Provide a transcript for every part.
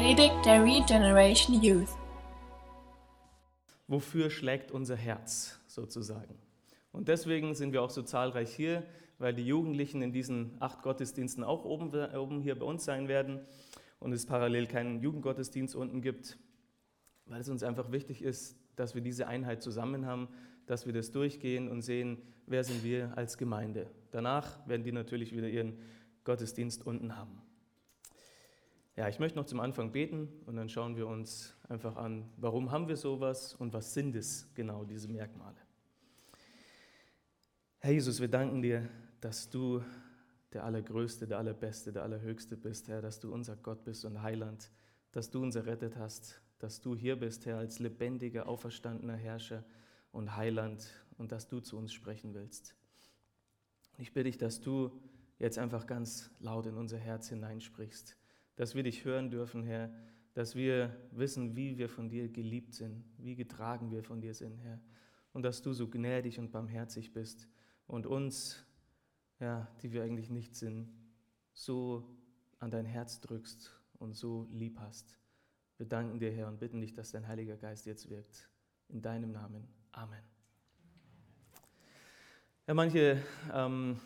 Predigt der Regeneration Youth. Wofür schlägt unser Herz sozusagen? Und deswegen sind wir auch so zahlreich hier, weil die Jugendlichen in diesen acht Gottesdiensten auch oben, oben hier bei uns sein werden und es parallel keinen Jugendgottesdienst unten gibt, weil es uns einfach wichtig ist, dass wir diese Einheit zusammen haben, dass wir das durchgehen und sehen, wer sind wir als Gemeinde. Danach werden die natürlich wieder ihren Gottesdienst unten haben. Ja, ich möchte noch zum Anfang beten und dann schauen wir uns einfach an, warum haben wir sowas und was sind es genau, diese Merkmale. Herr Jesus, wir danken dir, dass du der Allergrößte, der Allerbeste, der Allerhöchste bist, Herr, dass du unser Gott bist und Heiland, dass du uns errettet hast, dass du hier bist, Herr, als lebendiger, auferstandener Herrscher und Heiland und dass du zu uns sprechen willst. Ich bitte dich, dass du jetzt einfach ganz laut in unser Herz hineinsprichst, dass wir dich hören dürfen, Herr, dass wir wissen, wie wir von dir geliebt sind, wie getragen wir von dir sind, Herr, und dass du so gnädig und barmherzig bist und uns, ja, die wir eigentlich nicht sind, so an dein Herz drückst und so lieb hast. Wir danken dir, Herr, und bitten dich, dass dein Heiliger Geist jetzt wirkt. In deinem Namen. Amen. Ja, manche ähm,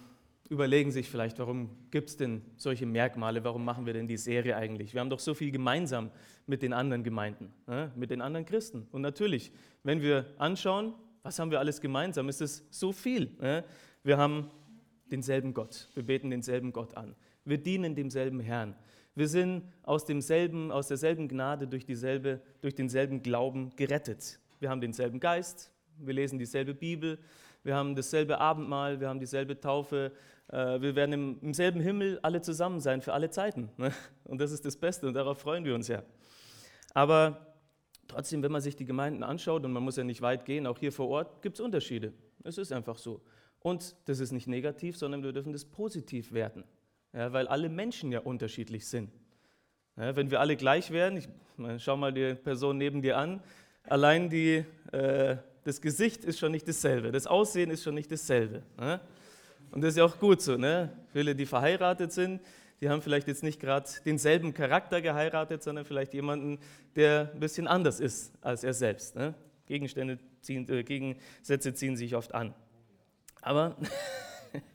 überlegen sich vielleicht, warum gibt es denn solche Merkmale, warum machen wir denn die Serie eigentlich? Wir haben doch so viel gemeinsam mit den anderen Gemeinden, äh, mit den anderen Christen. Und natürlich, wenn wir anschauen, was haben wir alles gemeinsam, ist es so viel. Äh? Wir haben denselben Gott, wir beten denselben Gott an, wir dienen demselben Herrn. Wir sind aus, demselben, aus derselben Gnade durch, dieselbe, durch denselben Glauben gerettet. Wir haben denselben Geist, wir lesen dieselbe Bibel, wir haben dasselbe Abendmahl, wir haben dieselbe Taufe, wir werden im, im selben Himmel alle zusammen sein für alle Zeiten. Ne? Und das ist das Beste und darauf freuen wir uns ja. Aber trotzdem, wenn man sich die Gemeinden anschaut, und man muss ja nicht weit gehen, auch hier vor Ort gibt es Unterschiede. Es ist einfach so. Und das ist nicht negativ, sondern wir dürfen das positiv werten, ja, weil alle Menschen ja unterschiedlich sind. Ja, wenn wir alle gleich wären, ich, schau mal die Person neben dir an, allein die, äh, das Gesicht ist schon nicht dasselbe, das Aussehen ist schon nicht dasselbe. Ne? Und das ist ja auch gut so. Ne? Viele, die verheiratet sind, die haben vielleicht jetzt nicht gerade denselben Charakter geheiratet, sondern vielleicht jemanden, der ein bisschen anders ist als er selbst. Ne? Gegenstände ziehen, äh, Gegensätze ziehen sich oft an. Aber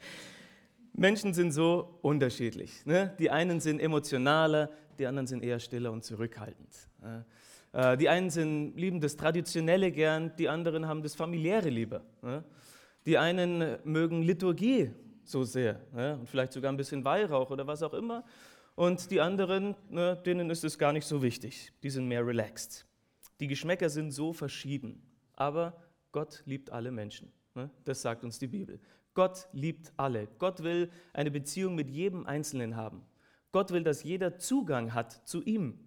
Menschen sind so unterschiedlich. Ne? Die einen sind emotionaler, die anderen sind eher stiller und zurückhaltend. Ne? Äh, die einen sind, lieben das Traditionelle gern, die anderen haben das Familiäre lieber. Ne? Die einen mögen Liturgie so sehr ne? und vielleicht sogar ein bisschen Weihrauch oder was auch immer. Und die anderen, ne, denen ist es gar nicht so wichtig. Die sind mehr relaxed. Die Geschmäcker sind so verschieden. Aber Gott liebt alle Menschen. Ne? Das sagt uns die Bibel. Gott liebt alle. Gott will eine Beziehung mit jedem Einzelnen haben. Gott will, dass jeder Zugang hat zu ihm.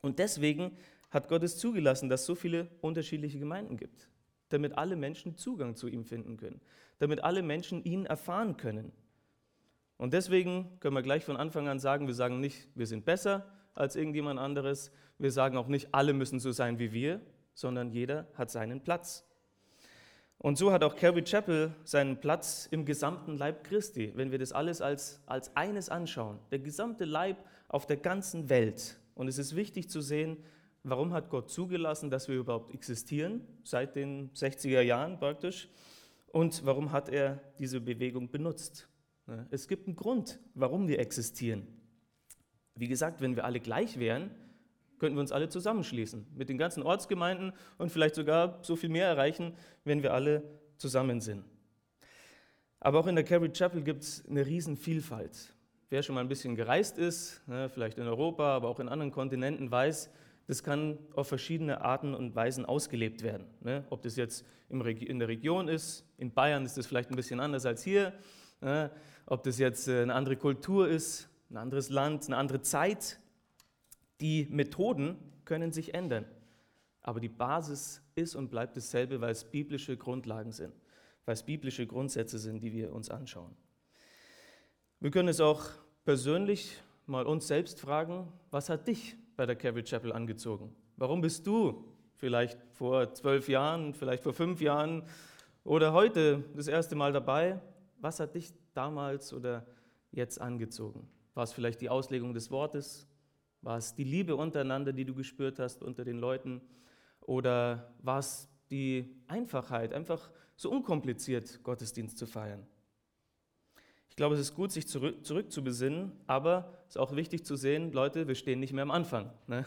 Und deswegen hat Gott es zugelassen, dass es so viele unterschiedliche Gemeinden gibt, damit alle Menschen Zugang zu ihm finden können, damit alle Menschen ihn erfahren können. Und deswegen können wir gleich von Anfang an sagen, wir sagen nicht, wir sind besser als irgendjemand anderes, wir sagen auch nicht, alle müssen so sein wie wir, sondern jeder hat seinen Platz. Und so hat auch Calvary Chapel seinen Platz im gesamten Leib Christi, wenn wir das alles als, als eines anschauen. Der gesamte Leib auf der ganzen Welt. Und es ist wichtig zu sehen, warum hat Gott zugelassen, dass wir überhaupt existieren, seit den 60er Jahren praktisch. Und warum hat er diese Bewegung benutzt? Es gibt einen Grund, warum wir existieren. Wie gesagt, wenn wir alle gleich wären, könnten wir uns alle zusammenschließen mit den ganzen Ortsgemeinden und vielleicht sogar so viel mehr erreichen, wenn wir alle zusammen sind. Aber auch in der Carrie Chapel gibt es eine Riesenvielfalt. Wer schon mal ein bisschen gereist ist, ne, vielleicht in Europa, aber auch in anderen Kontinenten, weiß, das kann auf verschiedene Arten und Weisen ausgelebt werden. Ne. Ob das jetzt in der Region ist, in Bayern ist das vielleicht ein bisschen anders als hier, ne. ob das jetzt äh, eine andere Kultur ist, ein anderes Land, eine andere Zeit, die Methoden können sich ändern, aber die Basis ist und bleibt dasselbe, weil es biblische Grundlagen sind, weil es biblische Grundsätze sind, die wir uns anschauen. Wir können es auch persönlich mal uns selbst fragen, was hat dich bei der Calvary Chapel angezogen? Warum bist du vielleicht vor zwölf Jahren, vielleicht vor fünf Jahren oder heute das erste Mal dabei? Was hat dich damals oder jetzt angezogen? War es vielleicht die Auslegung des Wortes? War es die Liebe untereinander, die du gespürt hast unter den Leuten? Oder war es die Einfachheit, einfach so unkompliziert Gottesdienst zu feiern? Ich glaube, es ist gut, sich zurück, zurück zu besinnen, aber es ist auch wichtig zu sehen, Leute, wir stehen nicht mehr am Anfang. Ne?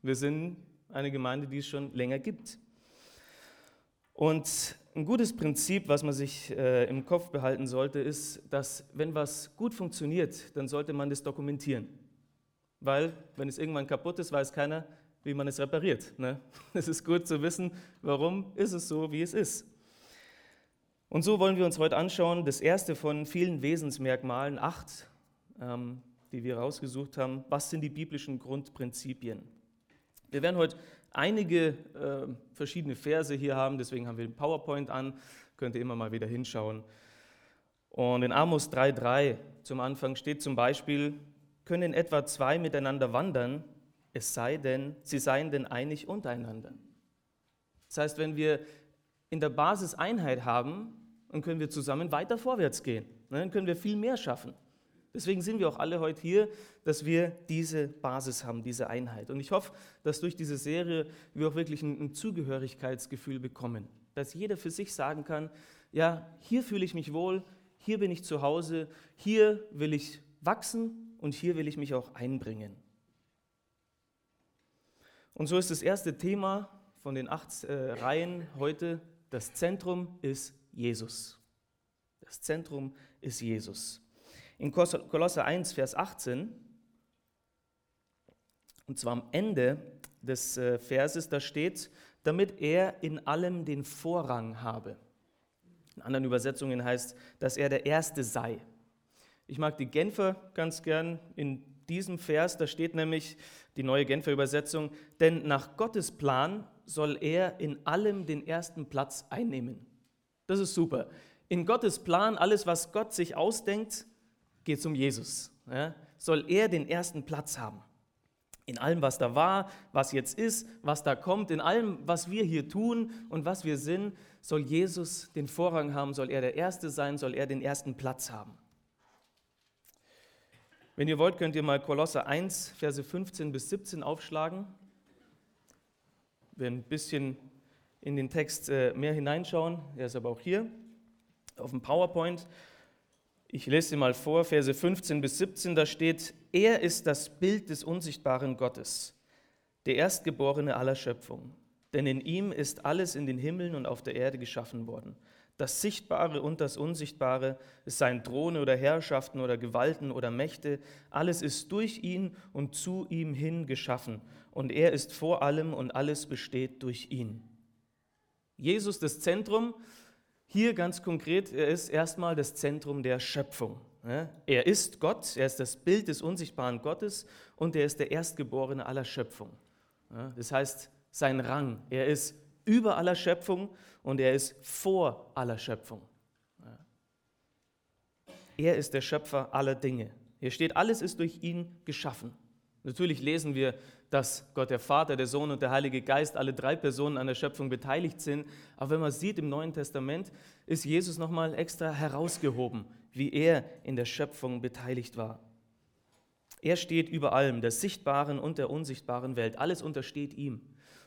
Wir sind eine Gemeinde, die es schon länger gibt. Und ein gutes Prinzip, was man sich äh, im Kopf behalten sollte, ist, dass wenn was gut funktioniert, dann sollte man das dokumentieren. Weil, wenn es irgendwann kaputt ist, weiß keiner, wie man es repariert. Ne? Es ist gut zu wissen, warum ist es so, wie es ist. Und so wollen wir uns heute anschauen, das erste von vielen Wesensmerkmalen, acht, ähm, die wir rausgesucht haben. Was sind die biblischen Grundprinzipien? Wir werden heute einige äh, verschiedene Verse hier haben, deswegen haben wir den PowerPoint an, könnt ihr immer mal wieder hinschauen. Und in Amos 3,3 zum Anfang steht zum Beispiel, können etwa zwei miteinander wandern, es sei denn, sie seien denn einig untereinander. Das heißt, wenn wir in der Basis Einheit haben, dann können wir zusammen weiter vorwärts gehen. Dann können wir viel mehr schaffen. Deswegen sind wir auch alle heute hier, dass wir diese Basis haben, diese Einheit. Und ich hoffe, dass durch diese Serie wir auch wirklich ein, ein Zugehörigkeitsgefühl bekommen. Dass jeder für sich sagen kann, ja, hier fühle ich mich wohl, hier bin ich zu Hause, hier will ich wachsen und hier will ich mich auch einbringen. Und so ist das erste Thema von den acht äh, Reihen heute, das Zentrum ist Jesus. Das Zentrum ist Jesus in Kolosser 1, Vers 18, und zwar am Ende des äh, Verses, da steht, damit er in allem den Vorrang habe. In anderen Übersetzungen heißt, dass er der Erste sei. Ich mag die Genfer ganz gern in diesem Vers, da steht nämlich die neue Genfer Übersetzung, denn nach Gottes Plan soll er in allem den ersten Platz einnehmen. Das ist super. In Gottes Plan, alles, was Gott sich ausdenkt, geht um Jesus. Ja? Soll er den ersten Platz haben? In allem, was da war, was jetzt ist, was da kommt, in allem, was wir hier tun und was wir sind, soll Jesus den Vorrang haben, soll er der Erste sein, soll er den ersten Platz haben. Wenn ihr wollt, könnt ihr mal Kolosser 1, Verse 15 bis 17 aufschlagen. Wir ein bisschen in den Text äh, mehr hineinschauen. Er ist aber auch hier auf dem PowerPoint. Ich lese mal vor, Verse 15 bis 17, da steht, er ist das Bild des unsichtbaren Gottes, der Erstgeborene aller Schöpfung. Denn in ihm ist alles in den Himmeln und auf der Erde geschaffen worden. Das Sichtbare und das Unsichtbare, es seien Throne oder Herrschaften oder Gewalten oder Mächte, alles ist durch ihn und zu ihm hin geschaffen. Und er ist vor allem und alles besteht durch ihn. Jesus das Zentrum hier ganz konkret, er ist erstmal das Zentrum der Schöpfung. Er ist Gott, er ist das Bild des unsichtbaren Gottes und er ist der Erstgeborene aller Schöpfung. Das heißt, sein Rang, er ist über aller Schöpfung und er ist vor aller Schöpfung. Er ist der Schöpfer aller Dinge. Hier steht, alles ist durch ihn geschaffen. Natürlich lesen wir, dass Gott der Vater, der Sohn und der Heilige Geist, alle drei Personen an der Schöpfung beteiligt sind. Aber wenn man sieht im Neuen Testament, ist Jesus nochmal extra herausgehoben, wie er in der Schöpfung beteiligt war. Er steht über allem, der sichtbaren und der unsichtbaren Welt. Alles untersteht ihm.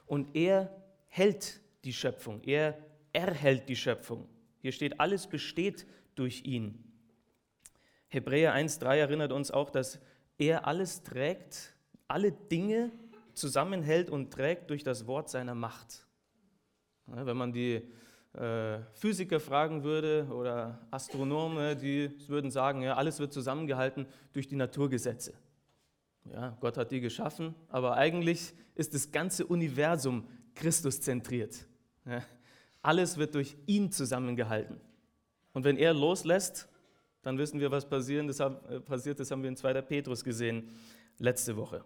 Und er hält die Schöpfung. Er erhält die Schöpfung. Hier steht, alles besteht durch ihn. Hebräer 1.3 erinnert uns auch, dass er alles trägt, alle Dinge zusammenhält und trägt durch das Wort seiner Macht. wenn man die äh, Physiker fragen würde oder Astronome, die würden sagen, ja, alles wird zusammengehalten durch die Naturgesetze. Ja, Gott hat die geschaffen, aber eigentlich ist das ganze Universum Christus zentriert. Alles wird durch ihn zusammengehalten. Und wenn er loslässt, dann wissen wir, was äh, passiert. Das haben wir in 2. Petrus gesehen letzte Woche.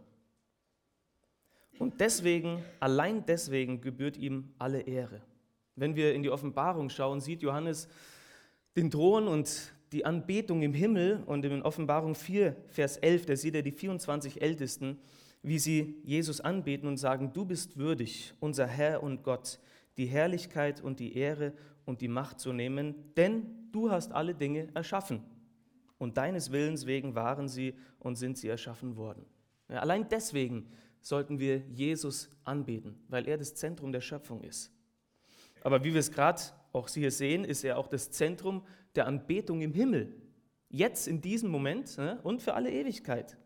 Und deswegen, allein deswegen gebührt ihm alle Ehre. Wenn wir in die Offenbarung schauen, sieht Johannes den Thron und die Anbetung im Himmel und in Offenbarung 4, Vers 11, da sieht er die 24 Ältesten, wie sie Jesus anbeten und sagen, du bist würdig, unser Herr und Gott, die Herrlichkeit und die Ehre und die Macht zu nehmen, denn du hast alle Dinge erschaffen. Und deines Willens wegen waren sie und sind sie erschaffen worden. Ja, allein deswegen sollten wir Jesus anbeten, weil er das Zentrum der Schöpfung ist. Aber wie wir es gerade auch hier sehen, ist er auch das Zentrum der Anbetung im Himmel. Jetzt in diesem Moment ne, und für alle Ewigkeit.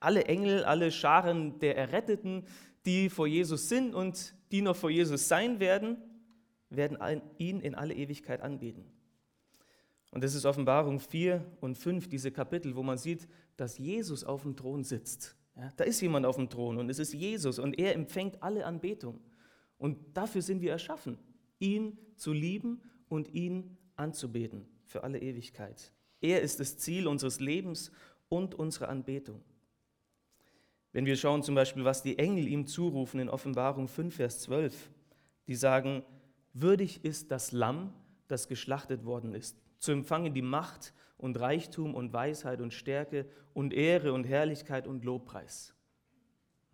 Alle Engel, alle Scharen der Erretteten, die vor Jesus sind und die noch vor Jesus sein werden, werden ihn in alle Ewigkeit anbeten. Und das ist Offenbarung 4 und 5, diese Kapitel, wo man sieht, dass Jesus auf dem Thron sitzt. Ja, da ist jemand auf dem Thron und es ist Jesus und er empfängt alle Anbetung. Und dafür sind wir erschaffen, ihn zu lieben und ihn anzubeten für alle Ewigkeit. Er ist das Ziel unseres Lebens und unserer Anbetung. Wenn wir schauen zum Beispiel, was die Engel ihm zurufen in Offenbarung 5, Vers 12, die sagen, würdig ist das Lamm, das geschlachtet worden ist, zu empfangen die Macht und Reichtum und Weisheit und Stärke und Ehre und Herrlichkeit und Lobpreis.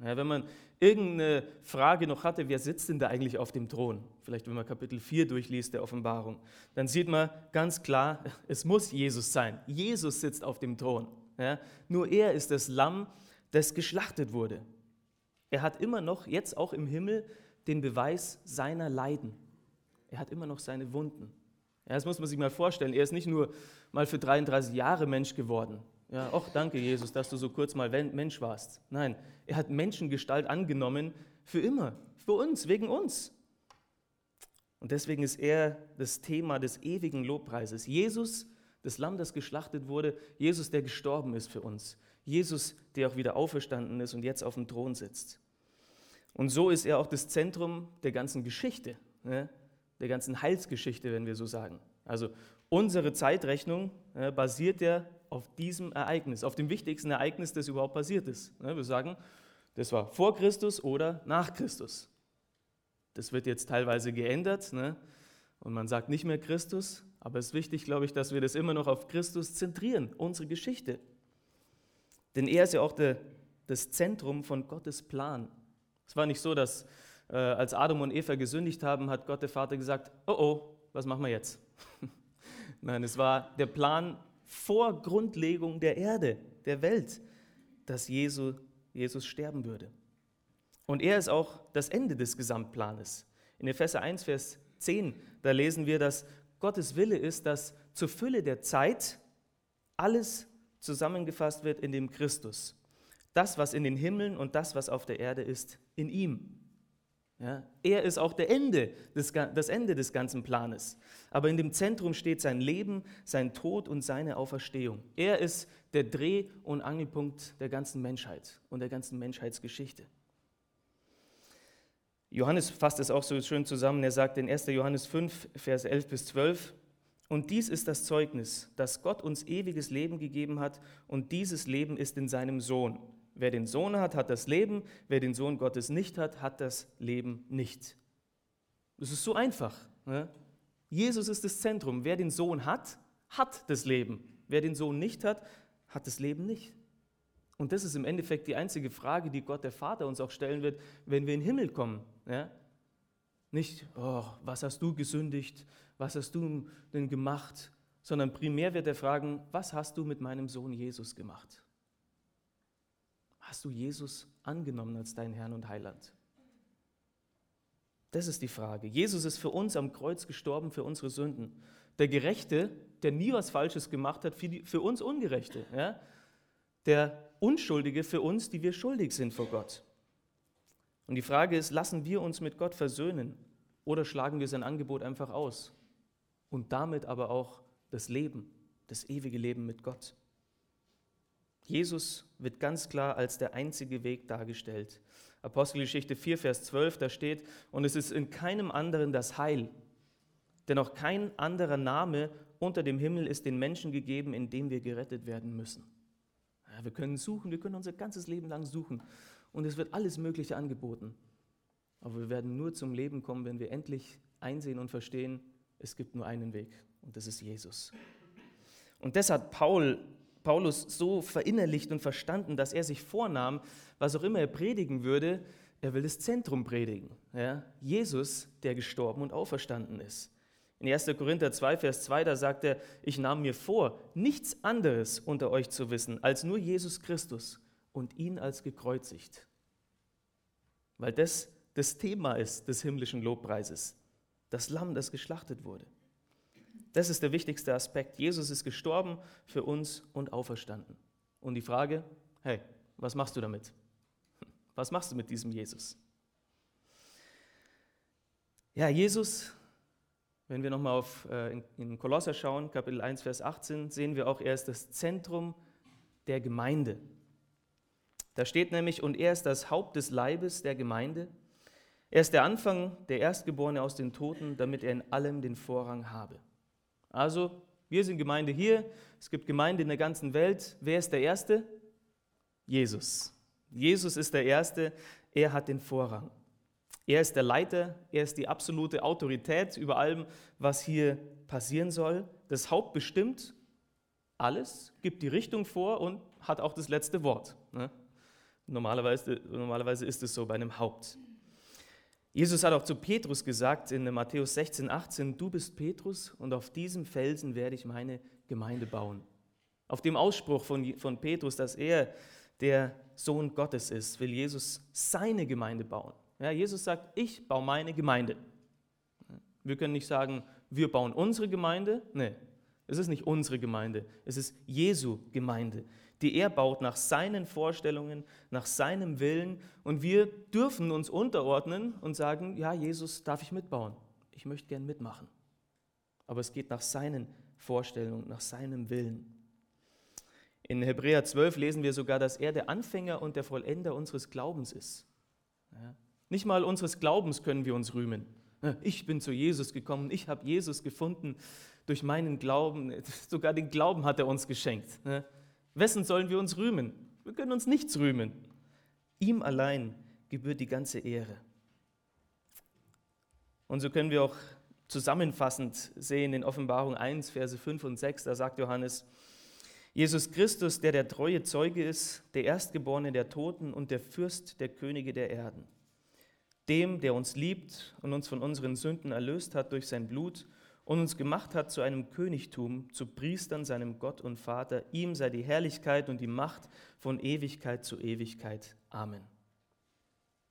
Ja, wenn man irgendeine Frage noch hatte, wer sitzt denn da eigentlich auf dem Thron? Vielleicht, wenn man Kapitel 4 durchliest der Offenbarung, dann sieht man ganz klar, es muss Jesus sein. Jesus sitzt auf dem Thron. Ja, nur er ist das Lamm, das geschlachtet wurde. Er hat immer noch, jetzt auch im Himmel, den Beweis seiner Leiden. Er hat immer noch seine Wunden. Ja, das muss man sich mal vorstellen. Er ist nicht nur mal für 33 Jahre Mensch geworden. Ja, ach, danke Jesus, dass du so kurz mal Mensch warst. Nein, er hat Menschengestalt angenommen für immer, für uns, wegen uns. Und deswegen ist er das Thema des ewigen Lobpreises. Jesus, das Lamm, das geschlachtet wurde, Jesus, der gestorben ist für uns. Jesus, der auch wieder auferstanden ist und jetzt auf dem Thron sitzt. Und so ist er auch das Zentrum der ganzen Geschichte, ne? der ganzen Heilsgeschichte, wenn wir so sagen. Also Unsere Zeitrechnung äh, basiert ja auf diesem Ereignis, auf dem wichtigsten Ereignis, das überhaupt passiert ist. Ne, wir sagen, das war vor Christus oder nach Christus. Das wird jetzt teilweise geändert ne? und man sagt nicht mehr Christus, aber es ist wichtig, glaube ich, dass wir das immer noch auf Christus zentrieren, unsere Geschichte. Denn er ist ja auch der, das Zentrum von Gottes Plan. Es war nicht so, dass äh, als Adam und Eva gesündigt haben, hat Gott der Vater gesagt, oh oh, was machen wir jetzt? Nein, es war der Plan vor Grundlegung der Erde, der Welt, dass Jesus, Jesus sterben würde. Und er ist auch das Ende des Gesamtplanes. In Epheser 1, Vers 10, da lesen wir, dass Gottes Wille ist, dass zur Fülle der Zeit alles zusammengefasst wird in dem Christus. Das, was in den Himmeln und das, was auf der Erde ist, in ihm. Ja, er ist auch der Ende des, das Ende des ganzen Planes. Aber in dem Zentrum steht sein Leben, sein Tod und seine Auferstehung. Er ist der Dreh- und Angelpunkt der ganzen Menschheit und der ganzen Menschheitsgeschichte. Johannes fasst es auch so schön zusammen. Er sagt in 1. Johannes 5, Vers 11 bis 12, und dies ist das Zeugnis, dass Gott uns ewiges Leben gegeben hat, und dieses Leben ist in seinem Sohn. Wer den Sohn hat, hat das Leben. Wer den Sohn Gottes nicht hat, hat das Leben nicht. Es ist so einfach. Ne? Jesus ist das Zentrum. Wer den Sohn hat, hat das Leben. Wer den Sohn nicht hat, hat das Leben nicht. Und das ist im Endeffekt die einzige Frage, die Gott der Vater uns auch stellen wird, wenn wir in den Himmel kommen. Ja? Nicht, oh, was hast du gesündigt, was hast du denn gemacht, sondern primär wird er fragen, was hast du mit meinem Sohn Jesus gemacht? Hast du Jesus angenommen als deinen Herrn und Heiland? Das ist die Frage. Jesus ist für uns am Kreuz gestorben, für unsere Sünden. Der Gerechte, der nie was Falsches gemacht hat, für, die, für uns Ungerechte. Ja? Der Unschuldige für uns, die wir schuldig sind vor Gott. Und die Frage ist, lassen wir uns mit Gott versöhnen oder schlagen wir sein Angebot einfach aus? Und damit aber auch das Leben, das ewige Leben mit Gott. Jesus wird ganz klar als der einzige Weg dargestellt. Apostelgeschichte 4, Vers 12, da steht, und es ist in keinem anderen das Heil, denn auch kein anderer Name unter dem Himmel ist den Menschen gegeben, in dem wir gerettet werden müssen. Ja, wir können suchen, wir können unser ganzes Leben lang suchen und es wird alles Mögliche angeboten. Aber wir werden nur zum Leben kommen, wenn wir endlich einsehen und verstehen, es gibt nur einen Weg und das ist Jesus. Und das hat Paul Paulus so verinnerlicht und verstanden, dass er sich vornahm, was auch immer er predigen würde, er will das Zentrum predigen. Ja? Jesus, der gestorben und auferstanden ist. In 1. Korinther 2, Vers 2, da sagt er, ich nahm mir vor, nichts anderes unter euch zu wissen, als nur Jesus Christus und ihn als gekreuzigt. Weil das das Thema ist des himmlischen Lobpreises. Das Lamm, das geschlachtet wurde. Das ist der wichtigste Aspekt. Jesus ist gestorben für uns und auferstanden. Und die Frage, hey, was machst du damit? Was machst du mit diesem Jesus? Ja, Jesus, wenn wir nochmal äh, in, in Kolosser schauen, Kapitel 1, Vers 18, sehen wir auch, er ist das Zentrum der Gemeinde. Da steht nämlich, und er ist das Haupt des Leibes der Gemeinde. Er ist der Anfang, der Erstgeborene aus den Toten, damit er in allem den Vorrang habe. Also, wir sind Gemeinde hier, es gibt Gemeinde in der ganzen Welt. Wer ist der Erste? Jesus. Jesus ist der Erste, er hat den Vorrang. Er ist der Leiter, er ist die absolute Autorität über allem, was hier passieren soll. Das Haupt bestimmt alles, gibt die Richtung vor und hat auch das letzte Wort. Ne? Normalerweise, normalerweise ist es so bei einem Haupt. Jesus hat auch zu Petrus gesagt in Matthäus 16, 18, du bist Petrus und auf diesem Felsen werde ich meine Gemeinde bauen. Auf dem Ausspruch von, von Petrus, dass er der Sohn Gottes ist, will Jesus seine Gemeinde bauen. Ja, Jesus sagt, ich baue meine Gemeinde. Wir können nicht sagen, wir bauen unsere Gemeinde. Nee, es ist nicht unsere Gemeinde, es ist Jesu Gemeinde die er baut nach seinen Vorstellungen, nach seinem Willen. Und wir dürfen uns unterordnen und sagen, ja, Jesus, darf ich mitbauen? Ich möchte gern mitmachen. Aber es geht nach seinen Vorstellungen, nach seinem Willen. In Hebräer 12 lesen wir sogar, dass er der Anfänger und der Vollender unseres Glaubens ist. Ja. Nicht mal unseres Glaubens können wir uns rühmen. Ich bin zu Jesus gekommen, ich habe Jesus gefunden durch meinen Glauben. Sogar den Glauben hat er uns geschenkt. Wessen sollen wir uns rühmen? Wir können uns nichts rühmen. Ihm allein gebührt die ganze Ehre. Und so können wir auch zusammenfassend sehen in Offenbarung 1, Verse 5 und 6, da sagt Johannes, Jesus Christus, der der treue Zeuge ist, der Erstgeborene der Toten und der Fürst der Könige der Erden, dem, der uns liebt und uns von unseren Sünden erlöst hat durch sein Blut und uns gemacht hat zu einem Königtum, zu Priestern seinem Gott und Vater. Ihm sei die Herrlichkeit und die Macht von Ewigkeit zu Ewigkeit. Amen.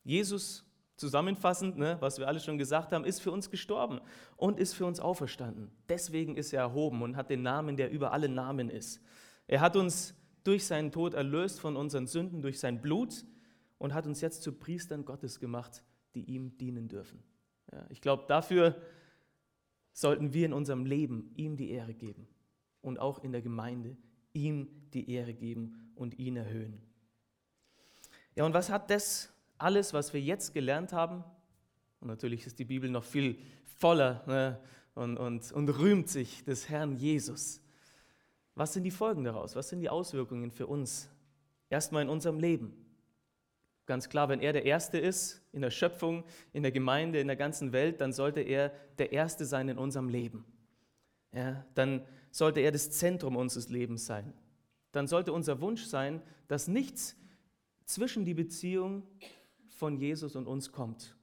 Jesus, zusammenfassend, ne, was wir alle schon gesagt haben, ist für uns gestorben und ist für uns auferstanden. Deswegen ist er erhoben und hat den Namen, der über alle Namen ist. Er hat uns durch seinen Tod erlöst von unseren Sünden, durch sein Blut und hat uns jetzt zu Priestern Gottes gemacht, die ihm dienen dürfen. Ja, ich glaube, dafür sollten wir in unserem Leben ihm die Ehre geben und auch in der Gemeinde ihm die Ehre geben und ihn erhöhen. Ja, und was hat das alles, was wir jetzt gelernt haben? Und natürlich ist die Bibel noch viel voller ne, und, und, und rühmt sich des Herrn Jesus. Was sind die Folgen daraus? Was sind die Auswirkungen für uns? Erstmal in unserem Leben. Ganz klar, wenn er der Erste ist in der Schöpfung, in der Gemeinde, in der ganzen Welt, dann sollte er der Erste sein in unserem Leben. Ja, dann sollte er das Zentrum unseres Lebens sein. Dann sollte unser Wunsch sein, dass nichts zwischen die Beziehung von Jesus und uns kommt.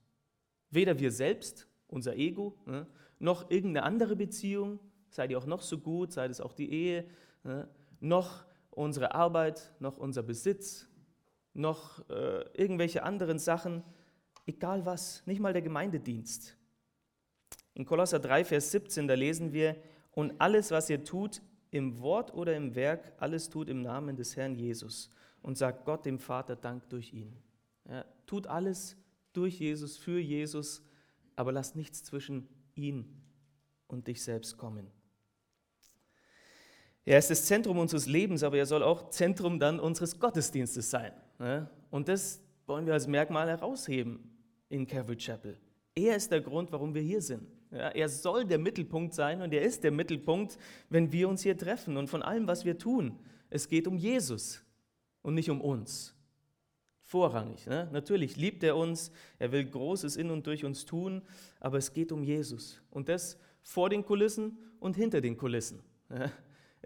Weder wir selbst, unser Ego, ne, noch irgendeine andere Beziehung, sei die auch noch so gut, sei es auch die Ehe, ne, noch unsere Arbeit, noch unser Besitz, noch äh, irgendwelche anderen Sachen, egal was, nicht mal der Gemeindedienst. In Kolosser 3, Vers 17, da lesen wir, und alles, was ihr tut, im Wort oder im Werk, alles tut im Namen des Herrn Jesus und sagt Gott dem Vater Dank durch ihn. Ja, tut alles durch Jesus, für Jesus, aber lasst nichts zwischen ihn und dich selbst kommen. Er ist das Zentrum unseres Lebens, aber er soll auch Zentrum dann unseres Gottesdienstes sein. Ne? Und das wollen wir als Merkmal herausheben in Calvary Chapel. Er ist der Grund, warum wir hier sind. er soll der Mittelpunkt sein und er ist der Mittelpunkt, wenn wir uns hier treffen und von allem, was wir tun. Es geht um Jesus und nicht um uns. Vorrangig. Ne? Natürlich liebt er uns, er will Großes in und durch uns tun, aber es geht um Jesus. Und das vor den Kulissen und hinter den Kulissen.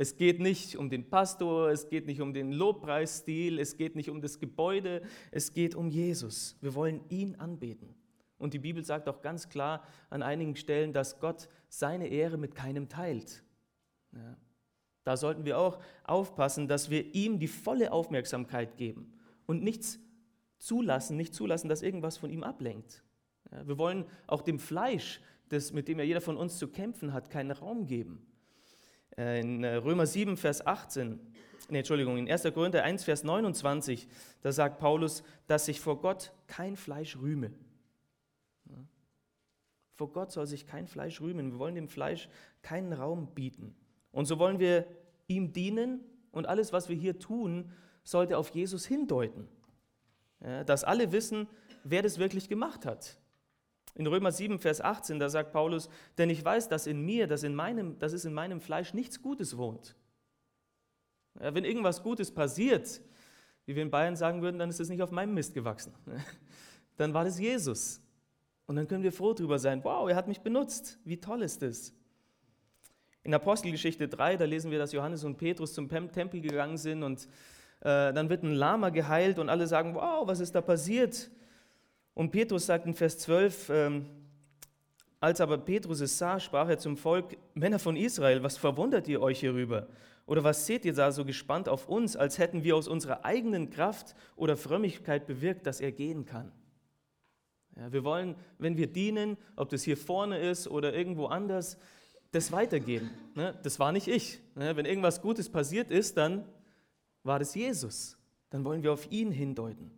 Es geht nicht um den Pastor, es geht nicht um den Lobpreisstil, es geht nicht um das Gebäude, es geht um Jesus. Wir wollen ihn anbeten. Und die Bibel sagt auch ganz klar an einigen Stellen, dass Gott seine Ehre mit keinem teilt. Ja. Da sollten wir auch aufpassen, dass wir ihm die volle Aufmerksamkeit geben und nichts zulassen, nicht zulassen, dass irgendwas von ihm ablenkt. Ja, wir wollen auch dem Fleisch, das, mit dem ja jeder von uns zu kämpfen hat, keinen Raum geben. Äh, in äh, Römer 7, Vers 18, nee, Entschuldigung, in 1. Korinther 1, Vers 29, da sagt Paulus, dass sich vor Gott kein Fleisch rühme. Vor Gott soll sich kein Fleisch rühmen. Wir wollen dem Fleisch keinen Raum bieten. Und so wollen wir ihm dienen und alles, was wir hier tun, sollte auf Jesus hindeuten. Dass alle wissen, wer das wirklich gemacht hat. In Römer 7, Vers 18, da sagt Paulus, denn ich weiß, dass in mir, dass, in meinem, dass es in meinem Fleisch nichts Gutes wohnt. Ja, wenn irgendwas Gutes passiert, wie wir in Bayern sagen würden, dann ist es nicht auf meinem Mist gewachsen. Dann war das Jesus. Und dann können wir froh darüber sein, wow, er hat mich benutzt. Wie toll ist das? In Apostelgeschichte 3, da lesen wir, dass Johannes und Petrus zum Tempel gegangen sind und äh, dann wird ein Lama geheilt und alle sagen, wow, was ist da passiert? Und Petrus sagt in Vers 12, ähm, als aber Petrus es sah, sprach er zum Volk, Männer von Israel, was verwundert ihr euch hierüber? Oder was seht ihr da so gespannt auf uns, als hätten wir aus unserer eigenen Kraft oder Frömmigkeit bewirkt, dass er gehen kann? Ja, wir wollen, wenn wir dienen, ob das hier vorne ist oder irgendwo anders, das weitergeben. Ne? Das war nicht ich. Ne? Wenn irgendwas Gutes passiert ist, dann war das Jesus. Dann wollen wir auf ihn hindeuten.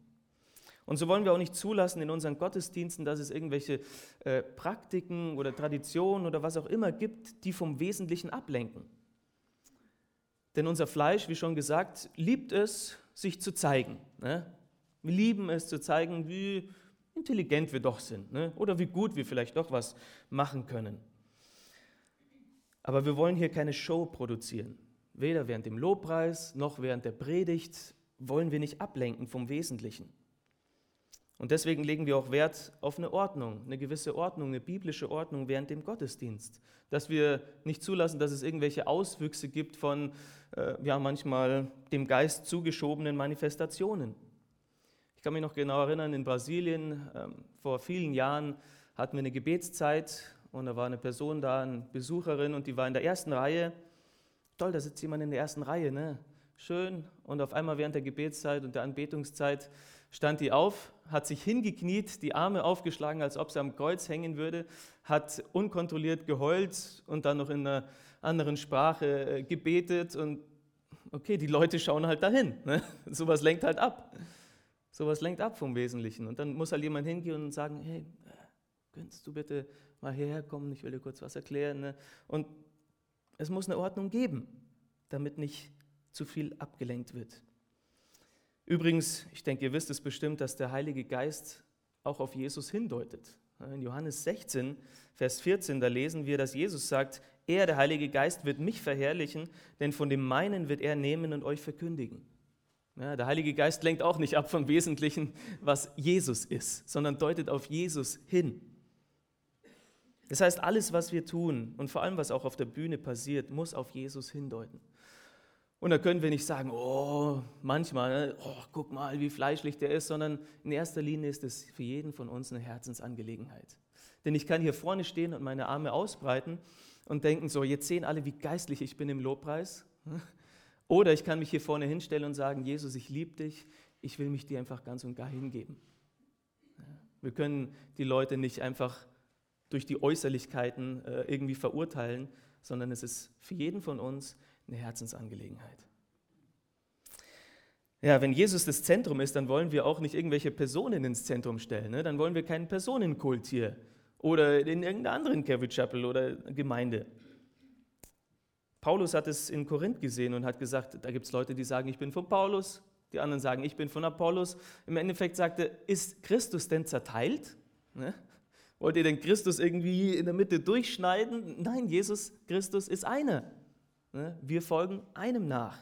Und so wollen wir auch nicht zulassen in unseren Gottesdiensten, dass es irgendwelche äh, Praktiken oder Traditionen oder was auch immer gibt, die vom Wesentlichen ablenken. Denn unser Fleisch, wie schon gesagt, liebt es, sich zu zeigen. Ne? Wir lieben es zu zeigen, wie intelligent wir doch sind ne? oder wie gut wir vielleicht doch was machen können. Aber wir wollen hier keine Show produzieren. Weder während dem Lobpreis noch während der Predigt wollen wir nicht ablenken vom Wesentlichen. Und deswegen legen wir auch Wert auf eine Ordnung, eine gewisse Ordnung, eine biblische Ordnung während dem Gottesdienst. Dass wir nicht zulassen, dass es irgendwelche Auswüchse gibt von äh, ja, manchmal dem Geist zugeschobenen Manifestationen. Ich kann mich noch genau erinnern, in Brasilien ähm, vor vielen Jahren hatten wir eine Gebetszeit und da war eine Person da, eine Besucherin und die war in der ersten Reihe toll, da sitzt jemand in der ersten Reihe, ne? Schön. Und auf einmal während der Gebetszeit und der Anbetungszeit stand die auf, hat sich hingekniet, die Arme aufgeschlagen, als ob sie am Kreuz hängen würde, hat unkontrolliert geheult und dann noch in einer anderen Sprache äh, gebetet und okay, die Leute schauen halt dahin. Ne? Sowas lenkt halt ab. Sowas lenkt ab vom Wesentlichen. Und dann muss halt jemand hingehen und sagen, hey, könntest du bitte mal hierher kommen, ich will dir kurz was erklären. Ne? Und es muss eine Ordnung geben, damit nicht zu viel abgelenkt wird. Übrigens, ich denke, ihr wisst es bestimmt, dass der Heilige Geist auch auf Jesus hindeutet. In Johannes 16, Vers 14, da lesen wir, dass Jesus sagt, er, der Heilige Geist, wird mich verherrlichen, denn von dem meinen wird er nehmen und euch verkündigen. Ja, der Heilige Geist lenkt auch nicht ab vom Wesentlichen, was Jesus ist, sondern deutet auf Jesus hin. Das heißt, alles, was wir tun und vor allem, was auch auf der Bühne passiert, muss auf Jesus hindeuten. Und da können wir nicht sagen, oh, manchmal, ne, oh, guck mal, wie fleischlich der ist, sondern in erster Linie ist es für jeden von uns eine Herzensangelegenheit. Denn ich kann hier vorne stehen und meine Arme ausbreiten und denken, so, jetzt sehen alle, wie geistlich ich bin im Lobpreis. Oder ich kann mich hier vorne hinstellen und sagen, Jesus, ich liebe dich, ich will mich dir einfach ganz und gar hingeben. Wir können die Leute nicht einfach durch die Äußerlichkeiten äh, irgendwie verurteilen, sondern es ist für jeden von uns eine Herzensangelegenheit. Ja, wenn Jesus das Zentrum ist, dann wollen wir auch nicht irgendwelche Personen ins Zentrum stellen. Ne? Dann wollen wir keinen Personenkult hier oder in irgendeiner anderen Calvary Chapel oder Gemeinde. Paulus hat es in Korinth gesehen und hat gesagt, da gibt es Leute, die sagen, ich bin von Paulus, die anderen sagen, ich bin von Apollos. Im Endeffekt sagte, ist Christus denn zerteilt? Ne? Wollt ihr den Christus irgendwie in der Mitte durchschneiden? Nein, Jesus Christus ist einer. Ne? Wir folgen einem nach,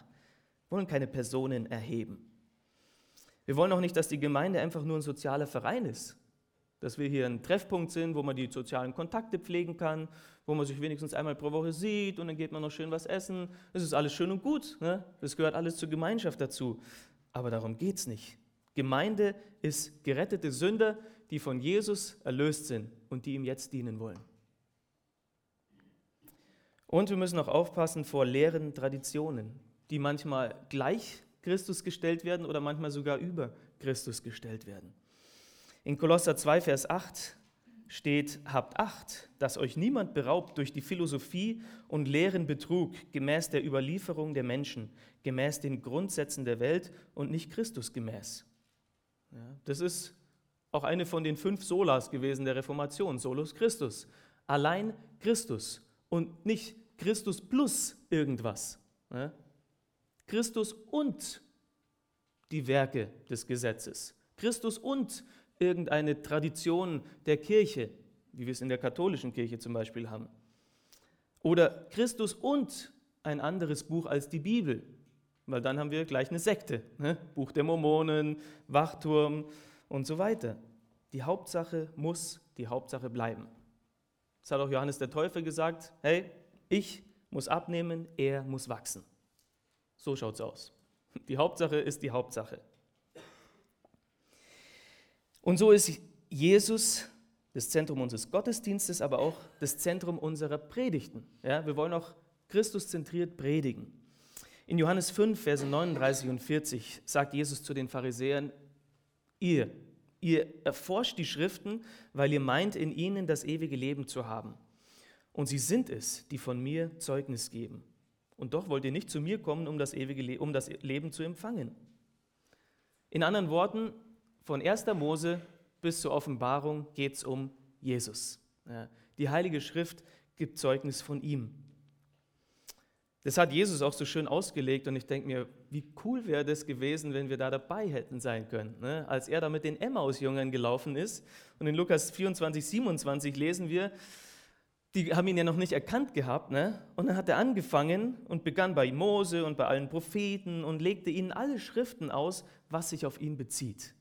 wollen keine Personen erheben. Wir wollen auch nicht, dass die Gemeinde einfach nur ein sozialer Verein ist, dass wir hier ein Treffpunkt sind, wo man die sozialen Kontakte pflegen kann, wo man sich wenigstens einmal pro Woche sieht und dann geht man noch schön was essen. Das ist alles schön und gut, ne? das gehört alles zur Gemeinschaft dazu. Aber darum geht es nicht. Gemeinde ist gerettete Sünder, die von Jesus erlöst sind und die ihm jetzt dienen wollen. Und wir müssen auch aufpassen vor leeren Traditionen, die manchmal gleich Christus gestellt werden oder manchmal sogar über Christus gestellt werden. In Kolosser 2, Vers 8 steht, habt Acht, dass euch niemand beraubt durch die Philosophie und leeren Betrug gemäß der Überlieferung der Menschen, gemäß den Grundsätzen der Welt und nicht Christus gemäß. Ja, das ist auch eine von den fünf Solas gewesen der Reformation, Solus Christus. Allein Christus und nicht Christus plus irgendwas. Ja? Christus und die Werke des Gesetzes. Christus und irgendeine Tradition der Kirche, wie wir es in der katholischen Kirche zum Beispiel haben. Oder Christus und ein anderes Buch als die Bibel, weil dann haben wir gleich eine Sekte. Ne? Buch der Mormonen, Wachturm und so weiter. Die Hauptsache muss die Hauptsache bleiben. Das hat auch Johannes der Täufer gesagt, hey, ich muss abnehmen, er muss wachsen. So schaut es aus. Die Hauptsache ist die Hauptsache. Und so ist Jesus das Zentrum unseres Gottesdienstes, aber auch das Zentrum unserer Predigten. Ja, wir wollen auch Christus zentriert predigen. In Johannes 5, Verse 39 und 40 sagt Jesus zu den Pharisäern, ihr, ihr erforscht die Schriften, weil ihr meint, in ihnen das ewige Leben zu haben. Und sie sind es, die von mir Zeugnis geben. Und doch wollt ihr nicht zu mir kommen, um das ewige Le um das Leben zu empfangen. In anderen Worten, von 1. Mose bis zur Offenbarung geht es um Jesus. Die Heilige Schrift gibt Zeugnis von ihm. Das hat Jesus auch so schön ausgelegt und ich denke mir, wie cool wäre das gewesen, wenn wir da dabei hätten sein können. Ne? Als er da mit den Emmaus-Jüngern gelaufen ist und in Lukas 24, 27 lesen wir, die haben ihn ja noch nicht erkannt gehabt. Ne? Und dann hat er angefangen und begann bei Mose und bei allen Propheten und legte ihnen alle Schriften aus, was sich auf ihn bezieht.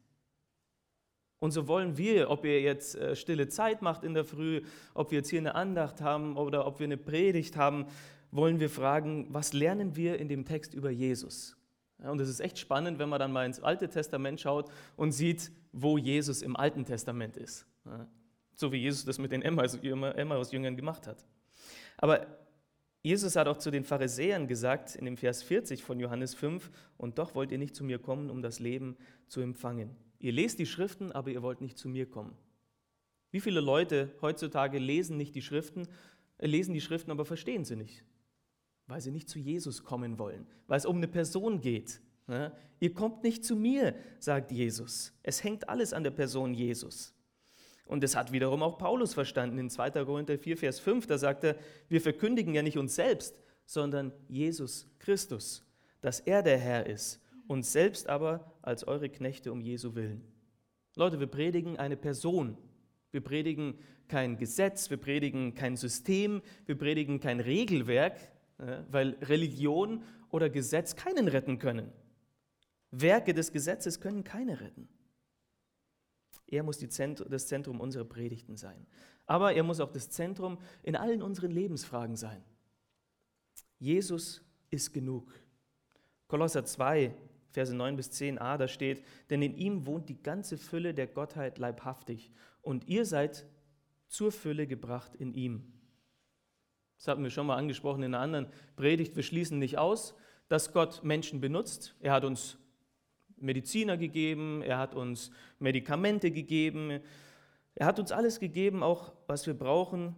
Und so wollen wir, ob ihr jetzt äh, stille Zeit macht in der Früh, ob wir jetzt hier eine Andacht haben oder ob wir eine Predigt haben, wollen wir fragen, was lernen wir in dem Text über Jesus? Und es ist echt spannend, wenn man dann mal ins Alte Testament schaut und sieht, wo Jesus im Alten Testament ist. So wie Jesus das mit den Emmaus-Jüngern gemacht hat. Aber Jesus hat auch zu den Pharisäern gesagt, in dem Vers 40 von Johannes 5, und doch wollt ihr nicht zu mir kommen, um das Leben zu empfangen. Ihr lest die Schriften, aber ihr wollt nicht zu mir kommen. Wie viele Leute heutzutage lesen nicht die Schriften, äh, lesen die Schriften, aber verstehen sie nicht, weil sie nicht zu Jesus kommen wollen, weil es um eine Person geht. Ja? Ihr kommt nicht zu mir, sagt Jesus. Es hängt alles an der Person Jesus. Und das hat wiederum auch Paulus verstanden in 2. Korinther 4, Vers 5. Da sagt er, wir verkündigen ja nicht uns selbst, sondern Jesus Christus, dass er der Herr ist uns selbst aber als eure Knechte um Jesu willen. Leute, wir predigen eine Person. Wir predigen kein Gesetz, wir predigen kein System, wir predigen kein Regelwerk, weil Religion oder Gesetz keinen retten können. Werke des Gesetzes können keine retten. Er muss das Zentrum unserer Predigten sein. Aber er muss auch das Zentrum in allen unseren Lebensfragen sein. Jesus ist genug. Kolosser 2, Verse 9 bis 10a, da steht, denn in ihm wohnt die ganze Fülle der Gottheit leibhaftig und ihr seid zur Fülle gebracht in ihm. Das hatten wir schon mal angesprochen in einer anderen Predigt. Wir schließen nicht aus, dass Gott Menschen benutzt. Er hat uns Mediziner gegeben, er hat uns Medikamente gegeben, er hat uns alles gegeben, auch was wir brauchen.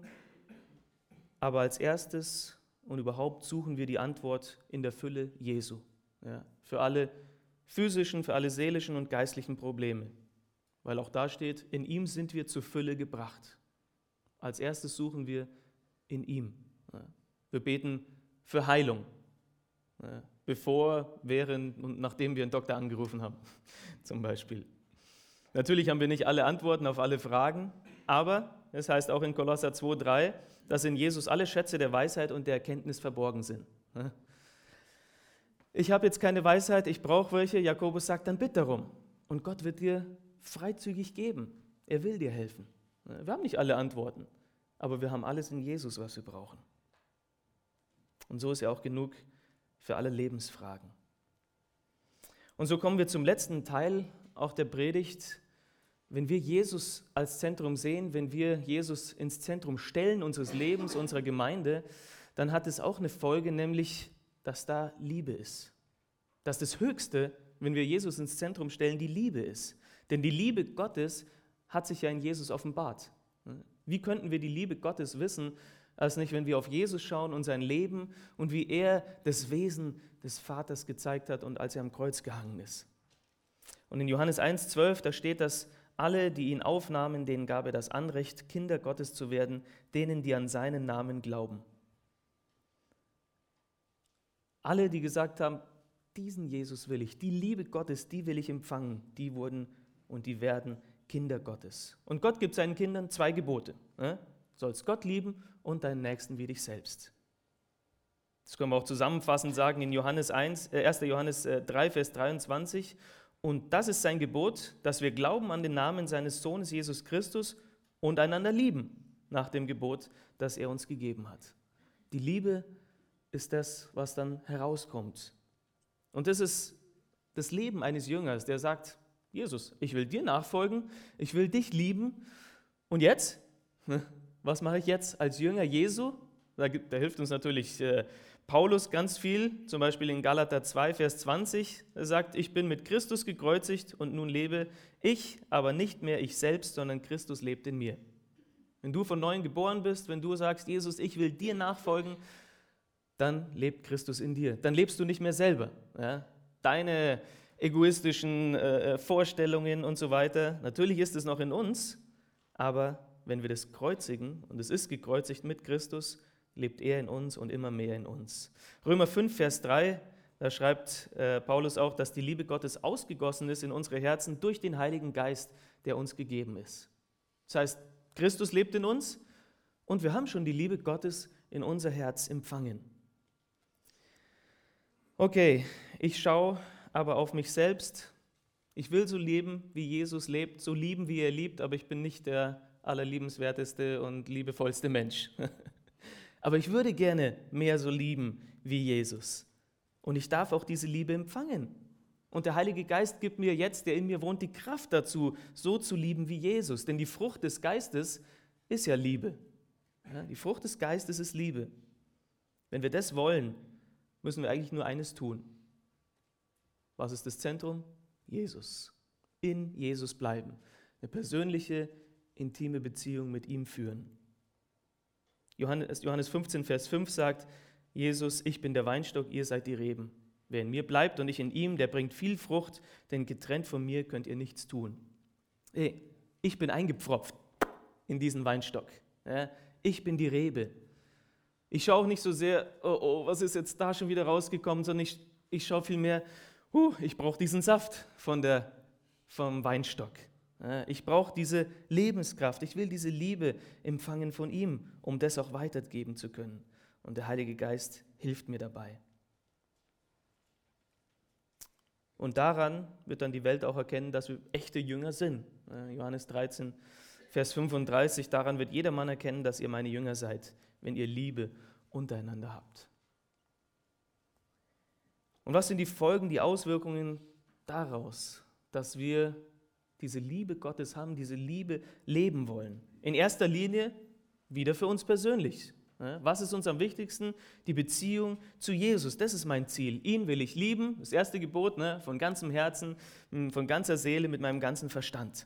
Aber als erstes und überhaupt suchen wir die Antwort in der Fülle Jesu. Ja, für alle physischen, für alle seelischen und geistlichen Probleme. Weil auch da steht, in ihm sind wir zur Fülle gebracht. Als erstes suchen wir in ihm. Wir beten für Heilung, ja, bevor, während und nachdem wir einen Doktor angerufen haben, zum Beispiel. Natürlich haben wir nicht alle Antworten auf alle Fragen, aber es heißt auch in Kolosser 2,3, dass in Jesus alle Schätze der Weisheit und der Erkenntnis verborgen sind ich habe jetzt keine Weisheit, ich brauche welche. Jakobus sagt, dann bitte darum. Und Gott wird dir freizügig geben. Er will dir helfen. Wir haben nicht alle Antworten, aber wir haben alles in Jesus, was wir brauchen. Und so ist er auch genug für alle Lebensfragen. Und so kommen wir zum letzten Teil auch der Predigt. Wenn wir Jesus als Zentrum sehen, wenn wir Jesus ins Zentrum stellen unseres Lebens, unserer Gemeinde, dann hat es auch eine Folge, nämlich dass da Liebe ist. dass das Höchste, wenn wir Jesus ins Zentrum stellen, die Liebe ist. Denn die Liebe Gottes hat sich ja in Jesus offenbart. Wie könnten wir die Liebe Gottes wissen, als nicht, wenn wir auf Jesus schauen und sein Leben und wie er das Wesen des Vaters gezeigt hat und als er am Kreuz gehangen ist. Und in Johannes 1,12, da steht, dass alle, die ihn aufnahmen, denen gab er das Anrecht, Kinder Gottes zu werden, denen, die an seinen Namen glauben. Alle, die gesagt haben, diesen Jesus will ich, die Liebe Gottes, die will ich empfangen, die wurden und die werden Kinder Gottes. Und Gott gibt seinen Kindern zwei Gebote. Sollst Gott lieben und deinen Nächsten wie dich selbst. Das können wir auch zusammenfassend sagen in Johannes 1, äh 1. Johannes 3, äh, Vers 23. Und das ist sein Gebot, dass wir glauben an den Namen seines Sohnes Jesus Christus und einander lieben, nach dem Gebot, das er uns gegeben hat. Die Liebe ist das, was dann herauskommt. Und das ist das Leben eines Jüngers, der sagt, Jesus, ich will dir nachfolgen, ich will dich lieben. Und jetzt? Was mache ich jetzt als Jünger Jesu? Da, da hilft uns natürlich äh, Paulus ganz viel, zum Beispiel in Galater 2, Vers 20. Er sagt, ich bin mit Christus gekreuzigt und nun lebe ich, aber nicht mehr ich selbst, sondern Christus lebt in mir. Wenn du von neuem geboren bist, wenn du sagst, Jesus, ich will dir nachfolgen, dann lebt Christus in dir. Dann lebst du nicht mehr selber. Ja? Deine egoistischen äh, äh, Vorstellungen und so weiter, natürlich ist es noch in uns, aber wenn wir das kreuzigen, und es ist gekreuzigt mit Christus, lebt er in uns und immer mehr in uns. Römer 5, Vers 3, da schreibt äh, Paulus auch, dass die Liebe Gottes ausgegossen ist in unsere Herzen durch den Heiligen Geist, der uns gegeben ist. Das heißt, Christus lebt in uns und wir haben schon die Liebe Gottes in unser Herz empfangen. Okay, ich schaue aber auf mich selbst. Ich will so leben, wie Jesus lebt, so lieben, wie er liebt, aber ich bin nicht der allerliebenswerteste und liebevollste Mensch. aber ich würde gerne mehr so lieben wie Jesus. Und ich darf auch diese Liebe empfangen. Und der Heilige Geist gibt mir jetzt, der in mir wohnt, die Kraft dazu, so zu lieben wie Jesus. Denn die Frucht des Geistes ist ja Liebe. Die Frucht des Geistes ist Liebe. Wenn wir das wollen, müssen wir eigentlich nur eines tun. Was ist das Zentrum? Jesus. In Jesus bleiben. Eine persönliche, intime Beziehung mit ihm führen. Johannes, Johannes 15, Vers 5 sagt, Jesus, ich bin der Weinstock, ihr seid die Reben. Wer in mir bleibt und ich in ihm, der bringt viel Frucht, denn getrennt von mir könnt ihr nichts tun. Hey, ich bin eingepfropft in diesen Weinstock. Ich bin die Rebe. Ich schaue auch nicht so sehr, oh, oh, was ist jetzt da schon wieder rausgekommen, sondern ich, ich schaue vielmehr, huh, ich brauche diesen Saft von der, vom Weinstock. Ich brauche diese Lebenskraft. Ich will diese Liebe empfangen von ihm, um das auch weitergeben zu können. Und der Heilige Geist hilft mir dabei. Und daran wird dann die Welt auch erkennen, dass wir echte Jünger sind. Johannes 13, Vers 35, daran wird jedermann erkennen, dass ihr meine Jünger seid, wenn ihr Liebe untereinander habt. Und was sind die Folgen, die Auswirkungen daraus, dass wir diese Liebe Gottes haben, diese Liebe leben wollen? In erster Linie wieder für uns persönlich. Was ist uns am wichtigsten? Die Beziehung zu Jesus. Das ist mein Ziel. Ihn will ich lieben. Das erste Gebot, ne? von ganzem Herzen, hm, von ganzer Seele, mit meinem ganzen Verstand.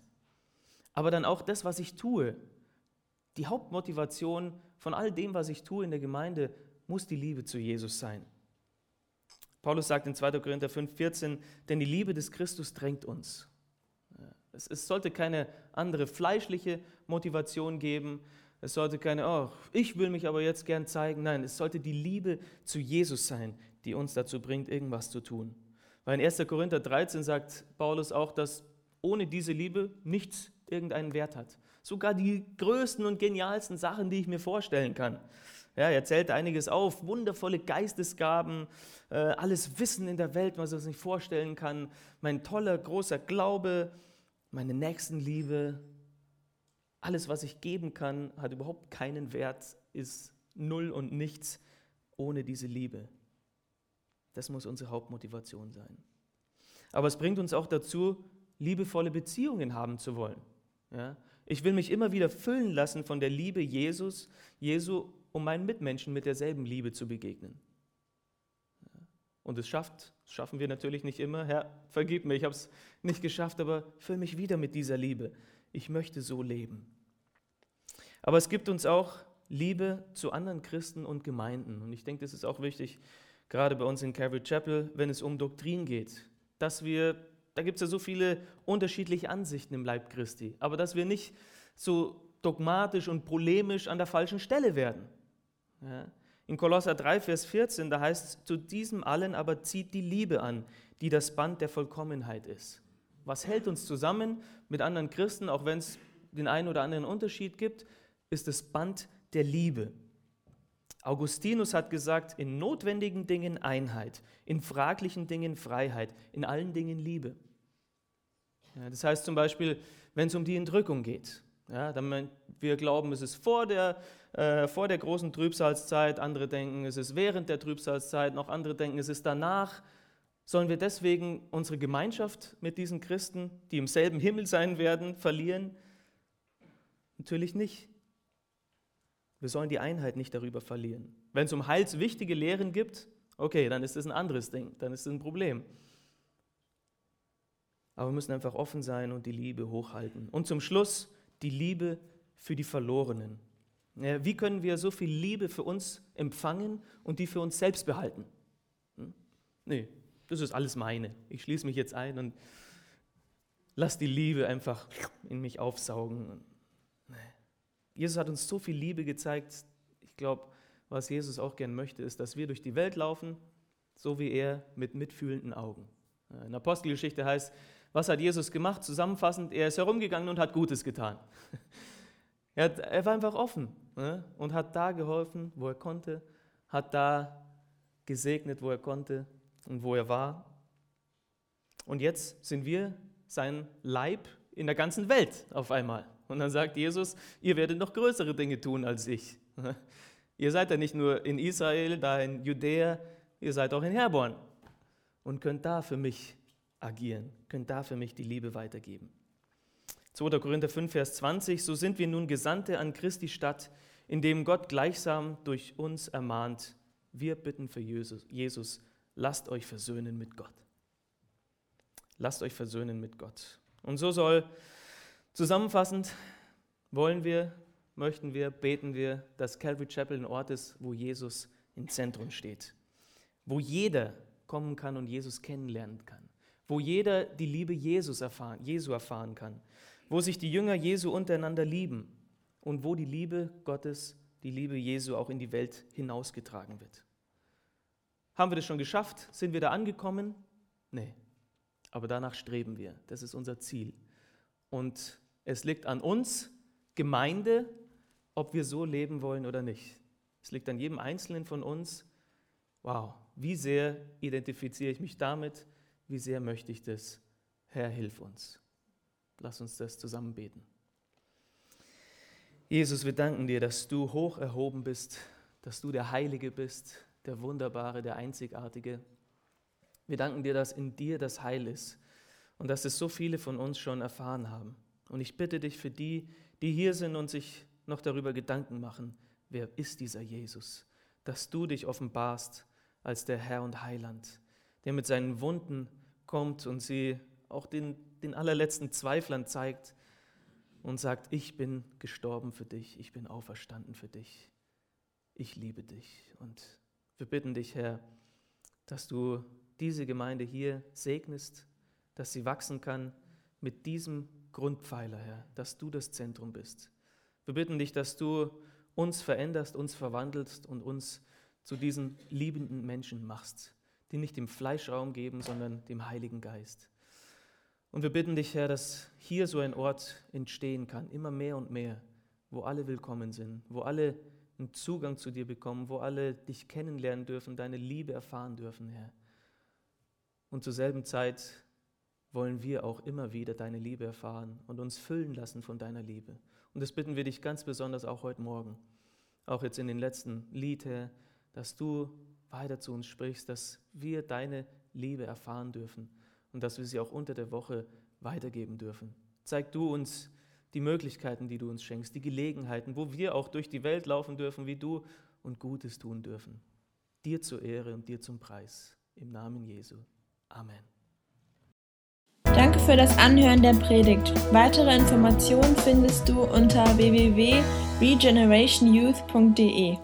Aber dann auch das, was ich tue. Die Hauptmotivation von all dem, was ich tue in der Gemeinde, muss die Liebe zu Jesus sein. Paulus sagt in 2. Korinther 5,14, denn die Liebe des Christus drängt uns. Es, es, sollte keine andere fleischliche Motivation geben. Es sollte keine, oh, ich will mich aber jetzt gern zeigen. Nein, es sollte die Liebe zu Jesus sein, die uns dazu bringt, irgendwas zu tun. Weil in 1. Korinther 13 sagt Paulus auch, dass ohne diese Liebe nichts irgendeinen Wert hat. Sogar die größten und genialsten Sachen, die ich mir vorstellen kann. Ja, er zählt einiges auf, wundervolle Geistesgaben, äh, alles Wissen in der Welt, was man sich nicht vorstellen kann, mein toller, großer Glaube, meine Nächstenliebe, alles, was ich geben kann, hat überhaupt keinen Wert, ist null und nichts ohne diese Liebe. Das muss unsere Hauptmotivation sein. Aber es bringt uns auch dazu, liebevolle Beziehungen haben zu wollen. Ja? Ich will mich immer wieder füllen lassen von der Liebe Jesus, Jesu um meinen Mitmenschen mit derselben Liebe zu begegnen. Und es schafft, das schaffen wir natürlich nicht immer. Herr, vergib mir, ich habe es nicht geschafft, aber füll mich wieder mit dieser Liebe. Ich möchte so leben. Aber es gibt uns auch Liebe zu anderen Christen und Gemeinden. Und ich denke, das ist auch wichtig, gerade bei uns in Calvary Chapel, wenn es um Doktrin geht, dass wir, da gibt es ja so viele unterschiedliche Ansichten im Leib Christi, aber dass wir nicht so dogmatisch und polemisch an der falschen Stelle werden. Ja. In Kolosser 3, Vers 14, da heißt es, zu diesem allen aber zieht die Liebe an, die das Band der Vollkommenheit ist. Was hält uns zusammen mit anderen Christen, auch wenn es den einen oder anderen Unterschied gibt, ist das Band der Liebe. Augustinus hat gesagt, in notwendigen Dingen Einheit, in fraglichen Dingen Freiheit, in allen Dingen Liebe. Ja, das heißt zum Beispiel, wenn es um die Entrückung geht, ja, dann wir glauben, es ist vor der, äh, vor der großen Trübsalzeit, andere denken, es ist während der Trübsalzeit, noch andere denken, es ist danach. Sollen wir deswegen unsere Gemeinschaft mit diesen Christen, die im selben Himmel sein werden, verlieren? Natürlich nicht. Wir sollen die Einheit nicht darüber verlieren. Wenn es um heilswichtige Lehren gibt, okay, dann ist das ein anderes Ding, dann ist es ein Problem. Aber wir müssen einfach offen sein und die Liebe hochhalten. Und zum Schluss die Liebe für die Verlorenen. Wie können wir so viel Liebe für uns empfangen und die für uns selbst behalten? Hm? Nee, das ist alles meine. Ich schließe mich jetzt ein und lass die Liebe einfach in mich aufsaugen. Jesus hat uns so viel Liebe gezeigt. Ich glaube, was Jesus auch gern möchte, ist, dass wir durch die Welt laufen, so wie er mit mitfühlenden Augen. In der Apostelgeschichte heißt, was hat Jesus gemacht? Zusammenfassend, er ist herumgegangen und hat Gutes getan. Er, er war einfach offen ne? und hat da geholfen, wo er konnte, hat da gesegnet, wo er konnte und wo er war. Und jetzt sind wir sein Leib in der ganzen Welt auf einmal. Und dann sagt Jesus, ihr werdet noch größere Dinge tun als ich. Ihr seid ja nicht nur in Israel, da in Judäa, ihr seid auch in Herborn und könnt da für mich agieren, könnt da für mich die Liebe weitergeben. 2. Korinther 5, Vers 20, so sind wir nun Gesandte an Christi Stadt, indem Gott gleichsam durch uns ermahnt, wir bitten für Jesus, Jesus, lasst euch versöhnen mit Gott. Lasst euch versöhnen mit Gott. Und so soll zusammenfassend, wollen wir, möchten wir, beten wir, dass Calvary Chapel ein Ort ist, wo Jesus im Zentrum steht, wo jeder kommen kann und Jesus kennenlernen kann, wo jeder die Liebe Jesus erfahren, Jesu erfahren kann, wo sich die Jünger Jesu untereinander lieben und wo die Liebe Gottes, die Liebe Jesu auch in die Welt hinausgetragen wird. Haben wir das schon geschafft? Sind wir da angekommen? Nee. Aber danach streben wir. Das ist unser Ziel. Und es liegt an uns, Gemeinde, ob wir so leben wollen oder nicht. Es liegt an jedem Einzelnen von uns. Wow, wie sehr identifiziere ich mich damit? Wie sehr möchte ich das? Herr, hilf uns. Lass uns das zusammen beten. Jesus, wir danken dir, dass du hoch erhoben bist, dass du der Heilige bist, der Wunderbare, der Einzigartige. Wir danken dir, dass in dir das Heil ist und dass es so viele von uns schon erfahren haben. Und ich bitte dich für die, die hier sind und sich noch darüber Gedanken machen, wer ist dieser Jesus, dass du dich offenbarst als der Herr und Heiland, der mit seinen Wunden kommt und sie auch den den allerletzten Zweiflern zeigt und sagt, ich bin gestorben für dich, ich bin auferstanden für dich, ich liebe dich. Und wir bitten dich, Herr, dass du diese Gemeinde hier segnest, dass sie wachsen kann mit diesem Grundpfeiler, Herr, dass du das Zentrum bist. Wir bitten dich, dass du uns veränderst, uns verwandelst und uns zu diesen liebenden Menschen machst, die nicht dem Fleischraum geben, sondern dem Heiligen Geist. Und wir bitten dich, Herr, dass hier so ein Ort entstehen kann, immer mehr und mehr, wo alle willkommen sind, wo alle einen Zugang zu dir bekommen, wo alle dich kennenlernen dürfen, deine Liebe erfahren dürfen, Herr. Und zur selben Zeit wollen wir auch immer wieder deine Liebe erfahren und uns füllen lassen von deiner Liebe. Und das bitten wir dich ganz besonders auch heute Morgen, auch jetzt in den letzten Lied, Herr, dass du weiter zu uns sprichst, dass wir deine Liebe erfahren dürfen und dass wir sie auch unter der Woche weitergeben dürfen. Zeig du uns die Möglichkeiten, die du uns schenkst, die Gelegenheiten, wo wir auch durch die Welt laufen dürfen wie du und Gutes tun dürfen. Dir zur Ehre und dir zum Preis. Im Namen Jesu. Amen. Danke für das Anhören der Predigt. Weitere Informationen findest du unter www.regenerationyouth.de.